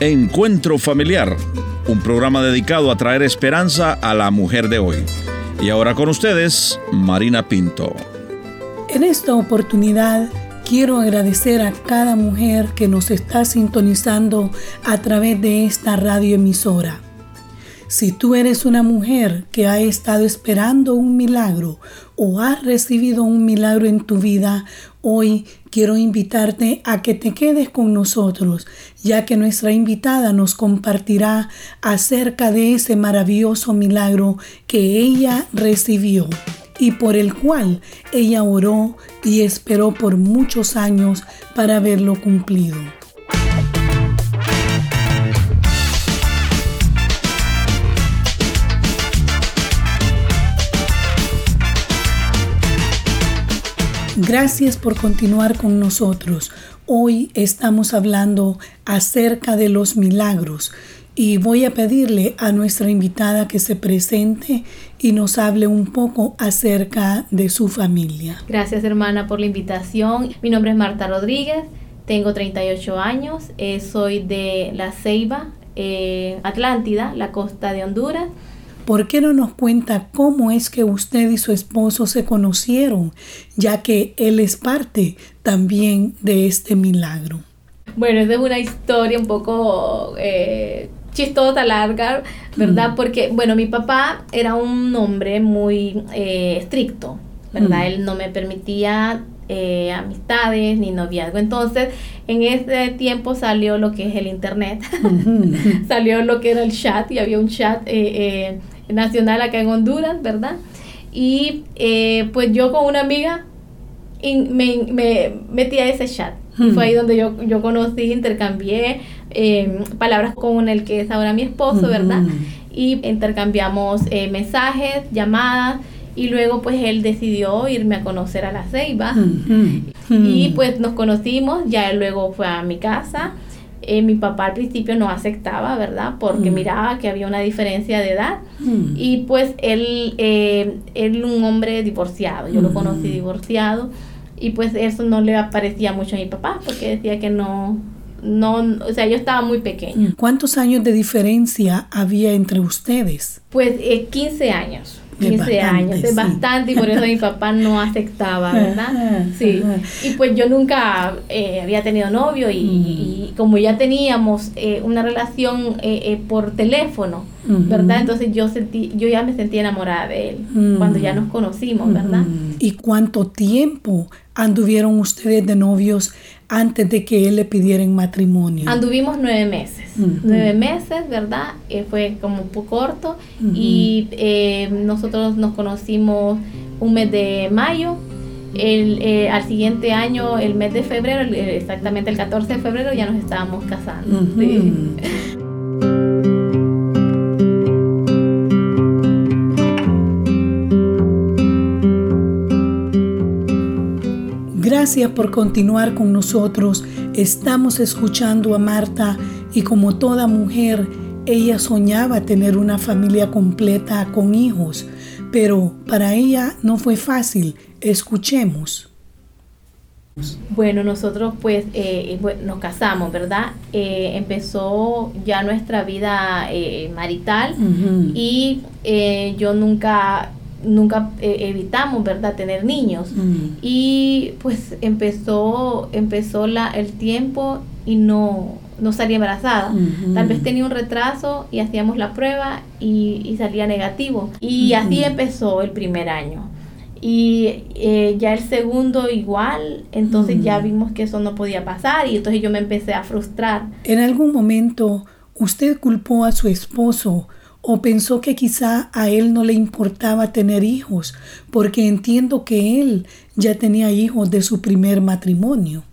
Encuentro Familiar, un programa dedicado a traer esperanza a la mujer de hoy. Y ahora con ustedes, Marina Pinto. En esta oportunidad quiero agradecer a cada mujer que nos está sintonizando a través de esta radioemisora. Si tú eres una mujer que ha estado esperando un milagro o has recibido un milagro en tu vida, hoy quiero invitarte a que te quedes con nosotros, ya que nuestra invitada nos compartirá acerca de ese maravilloso milagro que ella recibió y por el cual ella oró y esperó por muchos años para verlo cumplido. Gracias por continuar con nosotros. Hoy estamos hablando acerca de los milagros y voy a pedirle a nuestra invitada que se presente y nos hable un poco acerca de su familia. Gracias hermana por la invitación. Mi nombre es Marta Rodríguez, tengo 38 años, eh, soy de La Ceiba, eh, Atlántida, la costa de Honduras. ¿Por qué no nos cuenta cómo es que usted y su esposo se conocieron, ya que él es parte también de este milagro? Bueno, esa es una historia un poco eh, chistosa, larga, ¿verdad? Porque, bueno, mi papá era un hombre muy eh, estricto, ¿verdad? Él no me permitía eh, amistades ni noviazgo. Entonces, en ese tiempo salió lo que es el internet, salió lo que era el chat y había un chat eh, nacional acá en Honduras, ¿verdad? Y eh, pues yo con una amiga me, me, metí a ese chat. Y fue ahí donde yo, yo conocí, intercambié em, palabras con el que es ahora mi esposo, ¿verdad? Y intercambiamos eh, mensajes, llamadas. Y luego pues él decidió irme a conocer a la Ceiba. Y pues nos conocimos, ya él luego fue a mi casa. Eh, mi papá al principio no aceptaba, ¿verdad? Porque miraba que había una diferencia de edad. Y pues él, eh, él un hombre divorciado, yo lo conocí divorciado. Y pues eso no le parecía mucho a mi papá, porque decía que no, no, o sea, yo estaba muy pequeña. ¿Cuántos años de diferencia había entre ustedes? Pues eh, 15 años. 15 años, es bastante y por eso mi papá no aceptaba, ¿verdad? Sí. Y pues yo nunca eh, había tenido novio y, como ya teníamos eh, una relación eh, por teléfono, ¿verdad? Entonces yo sentí, yo ya me sentí enamorada de él cuando ya nos conocimos, ¿verdad? ¿Y cuánto tiempo anduvieron ustedes de novios antes de que él le pidiera en matrimonio? Anduvimos nueve meses, nueve meses, ¿verdad? Eh, fue como un poco corto y eh, nosotros nos conocimos un mes de mayo. El, eh, al siguiente año, el mes de febrero, exactamente el 14 de febrero, ya nos estábamos casando. Gracias por continuar con nosotros. Estamos escuchando a Marta y como toda mujer, ella soñaba tener una familia completa con hijos, pero para ella no fue fácil. Escuchemos. Bueno, nosotros pues eh, nos casamos, ¿verdad? Eh, empezó ya nuestra vida eh, marital y yo nunca nunca eh, evitamos, ¿verdad?, tener niños. Mm. Y pues empezó, empezó la, el tiempo y no, no salía embarazada. Tal vez tenía un retraso y hacíamos la prueba y, salía negativo. Y así empezó el primer año. Y eh, ya el segundo igual, entonces ya vimos que eso no podía pasar y entonces yo me empecé a frustrar. En algún momento usted culpó a su esposo o pensó que quizá a él no le importaba tener hijos, porque entiendo que él ya tenía hijos de su primer matrimonio.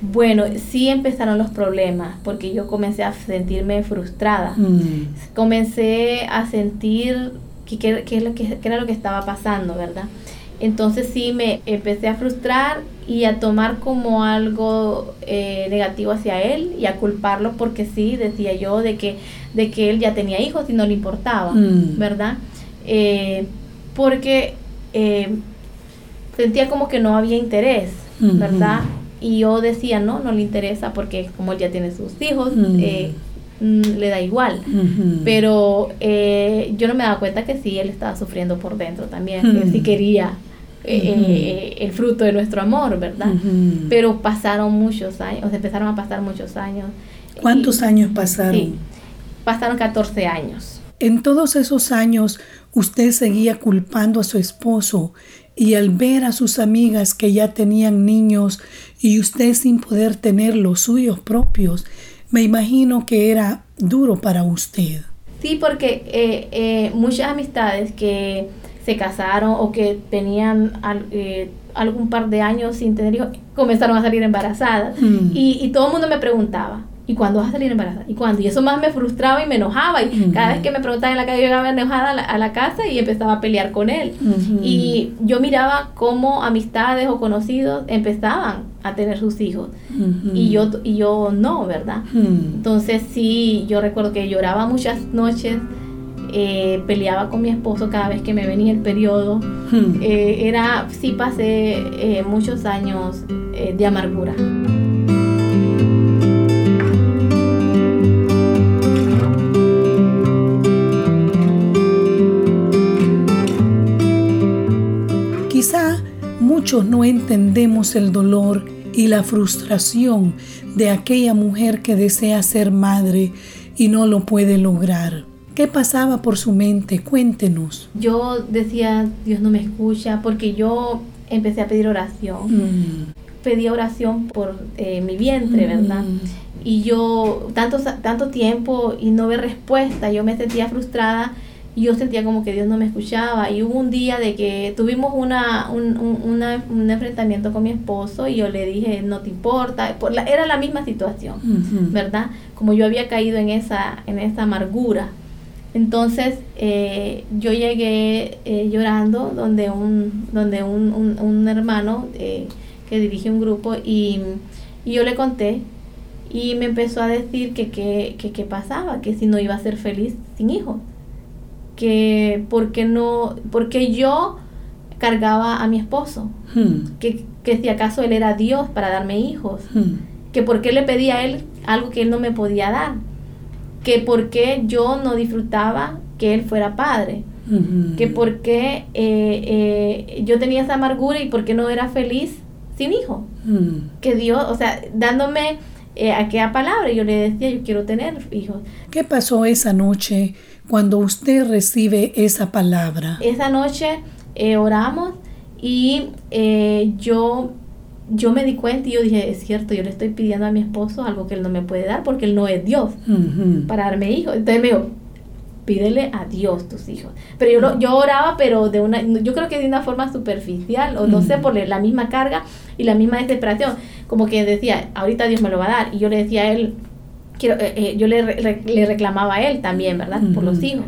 Bueno, sí empezaron los problemas, porque yo comencé a sentirme frustrada. Mm. Comencé a sentir que, que, que, era lo que estaba pasando, ¿verdad? Entonces sí me empecé a frustrar y a tomar como algo eh, negativo hacia él y a culparlo porque sí, decía yo, de que, de que él ya tenía hijos y no le importaba, mm. ¿verdad? Eh, porque eh, sentía como que no había interés, ¿verdad? Y yo decía, no, no le interesa porque como él ya tiene sus hijos, mm, le da igual. Pero eh, yo no me daba cuenta que sí, él estaba sufriendo por dentro también, que sí quería eh, eh, el fruto de nuestro amor, ¿verdad? Pero pasaron muchos años, o sea, empezaron a pasar muchos años. ¿Cuántos años pasaron? Sí, pasaron 14 años. En todos esos años, usted seguía culpando a su esposo y al ver a sus amigas que ya tenían niños y usted sin poder tener los suyos propios, me imagino que era duro para usted. Sí, porque eh, muchas amistades que se casaron o que tenían eh, algún par de años sin tener hijos, comenzaron a salir embarazadas. Mm. Y, y, todo el mundo me preguntaba, ¿y cuándo vas a salir embarazada? ¿Y cuándo? Y eso más me frustraba y me enojaba. Y cada vez que me preguntaban en la calle, yo llegaba enojada a la, casa y empezaba a pelear con él. Y yo miraba cómo amistades o conocidos empezaban a tener sus hijos. y, yo, y yo no, ¿verdad? Entonces sí, yo recuerdo que lloraba muchas noches eh, peleaba con mi esposo cada vez que me venía el periodo. Hmm. Eh, era, sí pasé eh, muchos años de amargura. Quizá muchos no entendemos el dolor y la frustración de aquella mujer que desea ser madre y no lo puede lograr. ¿Qué pasaba por su mente? Cuéntenos. Yo decía, Dios no me escucha, porque yo empecé a pedir oración. Mm. Pedía oración por eh, mi vientre, ¿verdad? Mm. Y yo, tanto, tanto tiempo y no ver respuesta, yo me sentía frustrada y yo sentía como que Dios no me escuchaba. Y hubo un día de que tuvimos una, un, un, enfrentamiento con mi esposo y yo le dije, no te importa. Por la, era la misma situación, ¿verdad? Como yo había caído en esa, en esa amargura. Entonces eh, yo llegué eh, llorando donde un, donde un, un, hermano eh, que dirige un grupo y, yo le conté y me empezó a decir que qué pasaba, que si no iba a ser feliz sin hijos, que porque no, porque yo cargaba a mi esposo, hmm. que, que, si acaso él era Dios para darme hijos, hmm. que porque le pedía a él algo que él no me podía dar que por qué yo no disfrutaba que él fuera padre, que por qué eh, eh, yo tenía esa amargura y por qué no era feliz sin hijo. Que Dios, o sea, dándome eh, aquella palabra, yo le decía, yo quiero tener hijos. ¿Qué pasó esa noche cuando usted recibe esa palabra? Esa noche oramos y yo yo me di cuenta y yo dije, es cierto, yo le estoy pidiendo a mi esposo algo que él no me puede dar porque él no es Dios para darme hijos. Entonces me dijo, pídele a Dios tus hijos. Pero yo, yo oraba, pero de una, yo creo que de una forma superficial, o no sé, por la misma carga y la misma desesperación. Como que decía, ahorita Dios me lo va a dar. Y yo le decía a él, quiero, eh, eh, yo le, le, reclamaba a él también, ¿verdad? Por los hijos.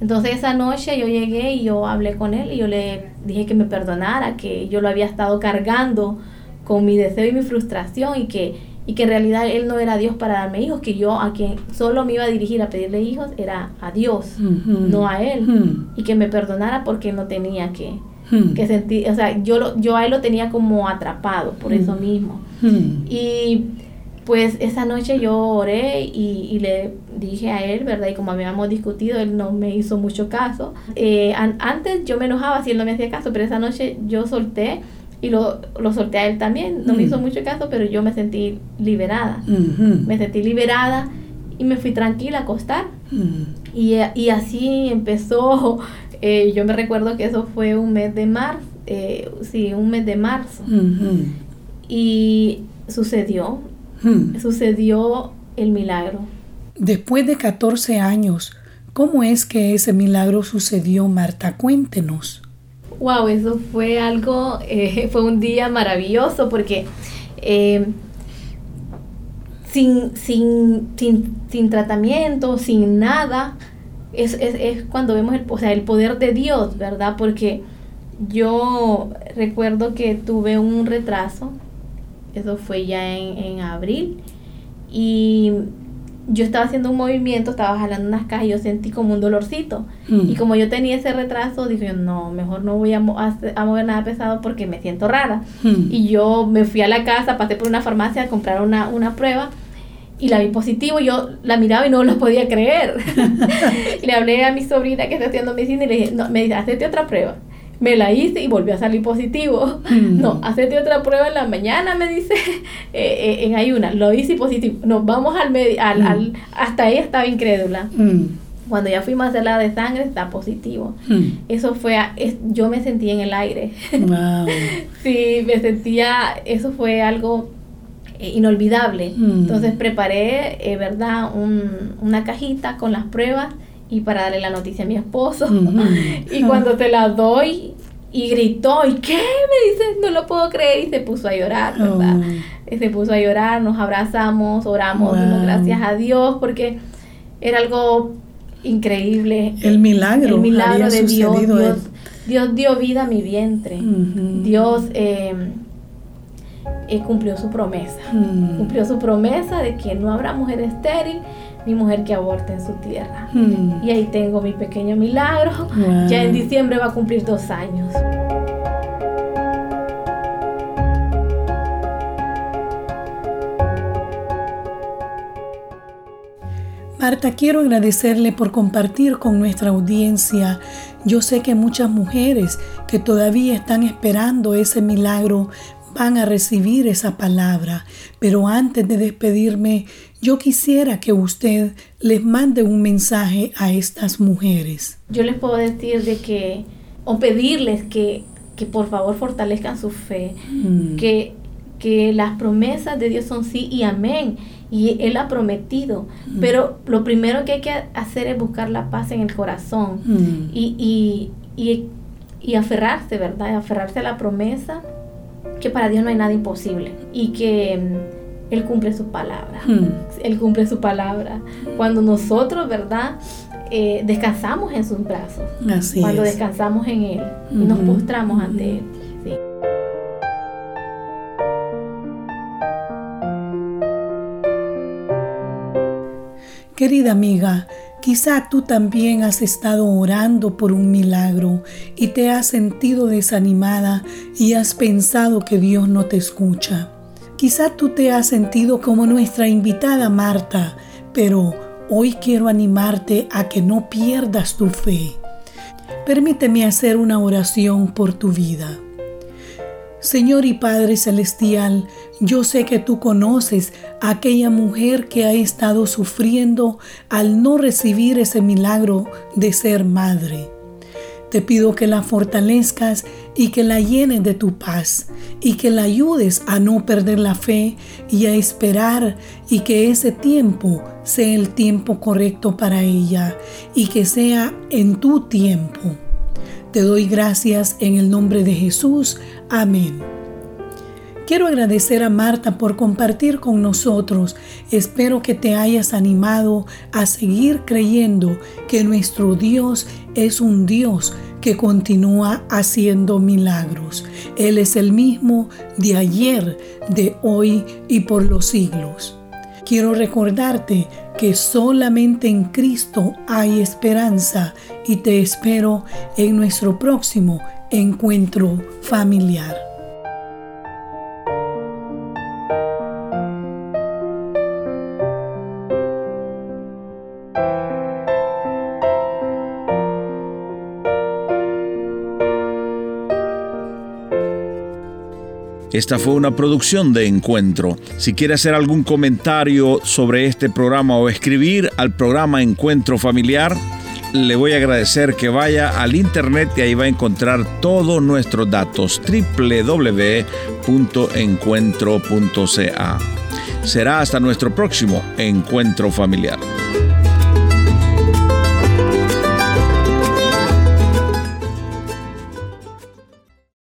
Entonces esa noche yo llegué y yo hablé con él y yo le dije que me perdonara, que yo lo había estado cargando con mi deseo y mi frustración y que, y que en realidad Él no era Dios para darme hijos, que yo a quien solo me iba a dirigir a pedirle hijos era a Dios, no a Él, y que me perdonara porque no tenía que, que sentir, o sea, yo, lo, yo a Él lo tenía como atrapado por eso mismo. Y pues esa noche yo oré y, y, le dije a él, ¿verdad? Y como habíamos discutido, él no me hizo mucho caso. Eh, antes yo me enojaba si él no me hacía caso, pero esa noche yo solté y lo, lo solté a él también. No me hizo mm. mucho caso, pero yo me sentí liberada. Me sentí liberada y me fui tranquila a acostar. Mm. y, y, así empezó. Eh, yo me recuerdo que eso fue un mes de marzo. Eh, sí, un mes de marzo. Y sucedió. Mm. Sucedió el milagro. Después de 14 años, ¿cómo es que ese milagro sucedió, Marta? Cuéntenos. Wow, eso fue algo, eh, fue un día maravilloso porque eh, sin, sin, sin, tratamiento, sin nada, es, cuando vemos el, o sea, el poder de Dios, ¿verdad? Porque yo recuerdo que tuve un retraso, eso fue ya en, en abril, y yo estaba haciendo un movimiento, estaba jalando unas cajas y yo sentí como un dolorcito. Mm. Y como yo tenía ese retraso, dije, no, mejor no voy a, a, mover nada pesado porque me siento rara. Mm. Y yo me fui a la casa, pasé por una farmacia a comprar una, una prueba y la vi positivo, yo la miraba y no lo podía creer. le hablé a mi sobrina que está estudiando medicina y le dije, no, me dice, hacete otra prueba. Me la hice y volvió a salir positivo. Mm. No, hacete otra prueba en la mañana, me dice, eh, eh, en ayuna. Lo hice positivo. Nos vamos al, al, mm. al, hasta ella estaba incrédula. Mm. Cuando ya fuimos a hacer la de sangre, está positivo. Eso fue, yo me sentí en el aire. Wow. sí, me sentía, eso fue algo eh, inolvidable. Entonces preparé, eh, ¿verdad? Un, una cajita con las pruebas y para darle la noticia a mi esposo. y cuando te la doy y gritó, ¿y qué? Me dice, no lo puedo creer y se puso a llorar, ¿verdad? Oh. Se puso a llorar, nos abrazamos, oramos, dimos gracias a Dios porque era algo increíble. El milagro. El milagro de Dios. Dios, dio vida a mi vientre. Dios eh, eh, cumplió su promesa. Cumplió su promesa de que no habrá mujer estéril ni mujer que aborte en su tierra. Y ahí tengo mi pequeño milagro. Ya en diciembre va a cumplir dos años. Marta, quiero agradecerle por compartir con nuestra audiencia. Yo sé que muchas mujeres que todavía están esperando ese milagro van a recibir esa palabra. Pero antes de despedirme, yo quisiera que usted les mande un mensaje a estas mujeres. Yo les puedo decir de que, o pedirles que, que por favor fortalezcan su fe, mm. que, que las promesas de Dios son sí y amén y Él ha prometido. Mm. Pero lo primero que hay que hacer es buscar la paz en el corazón mm. y, y, y, aferrarse, ¿verdad? Aferrarse a la promesa que para Dios no hay nada imposible y que Él cumple su palabra. Él cumple su palabra. Cuando nosotros, ¿verdad? Eh, descansamos en sus brazos. cuando descansamos en Él y nos postramos ante Él. Querida amiga, quizá tú también has estado orando por un milagro y te has sentido desanimada y has pensado que Dios no te escucha. Quizá tú te has sentido como nuestra invitada Marta, pero hoy quiero animarte a que no pierdas tu fe. Permíteme hacer una oración por tu vida. Señor y Padre Celestial, yo sé que tú conoces a aquella mujer que ha estado sufriendo al no recibir ese milagro de ser madre. Te pido que la fortalezcas y que la llenes de tu paz y que la ayudes a no perder la fe y a esperar y que ese tiempo sea el tiempo correcto para ella y que sea en tu tiempo. Te doy gracias en el nombre de Jesús. Amén. Quiero agradecer a Marta por compartir con nosotros. Espero que te hayas animado a seguir creyendo que nuestro Dios es un Dios que continúa haciendo milagros. Él es el mismo de ayer, de hoy y por los siglos. Quiero recordarte que solamente en Cristo hay esperanza y te espero en nuestro próximo encuentro familiar. Esta fue una producción de Encuentro. Si quiere hacer algún comentario sobre este programa o escribir al programa Encuentro Familiar, le voy a agradecer que vaya al internet y ahí va a encontrar todos nuestros datos www.encuentro.ca. Será hasta nuestro próximo encuentro familiar.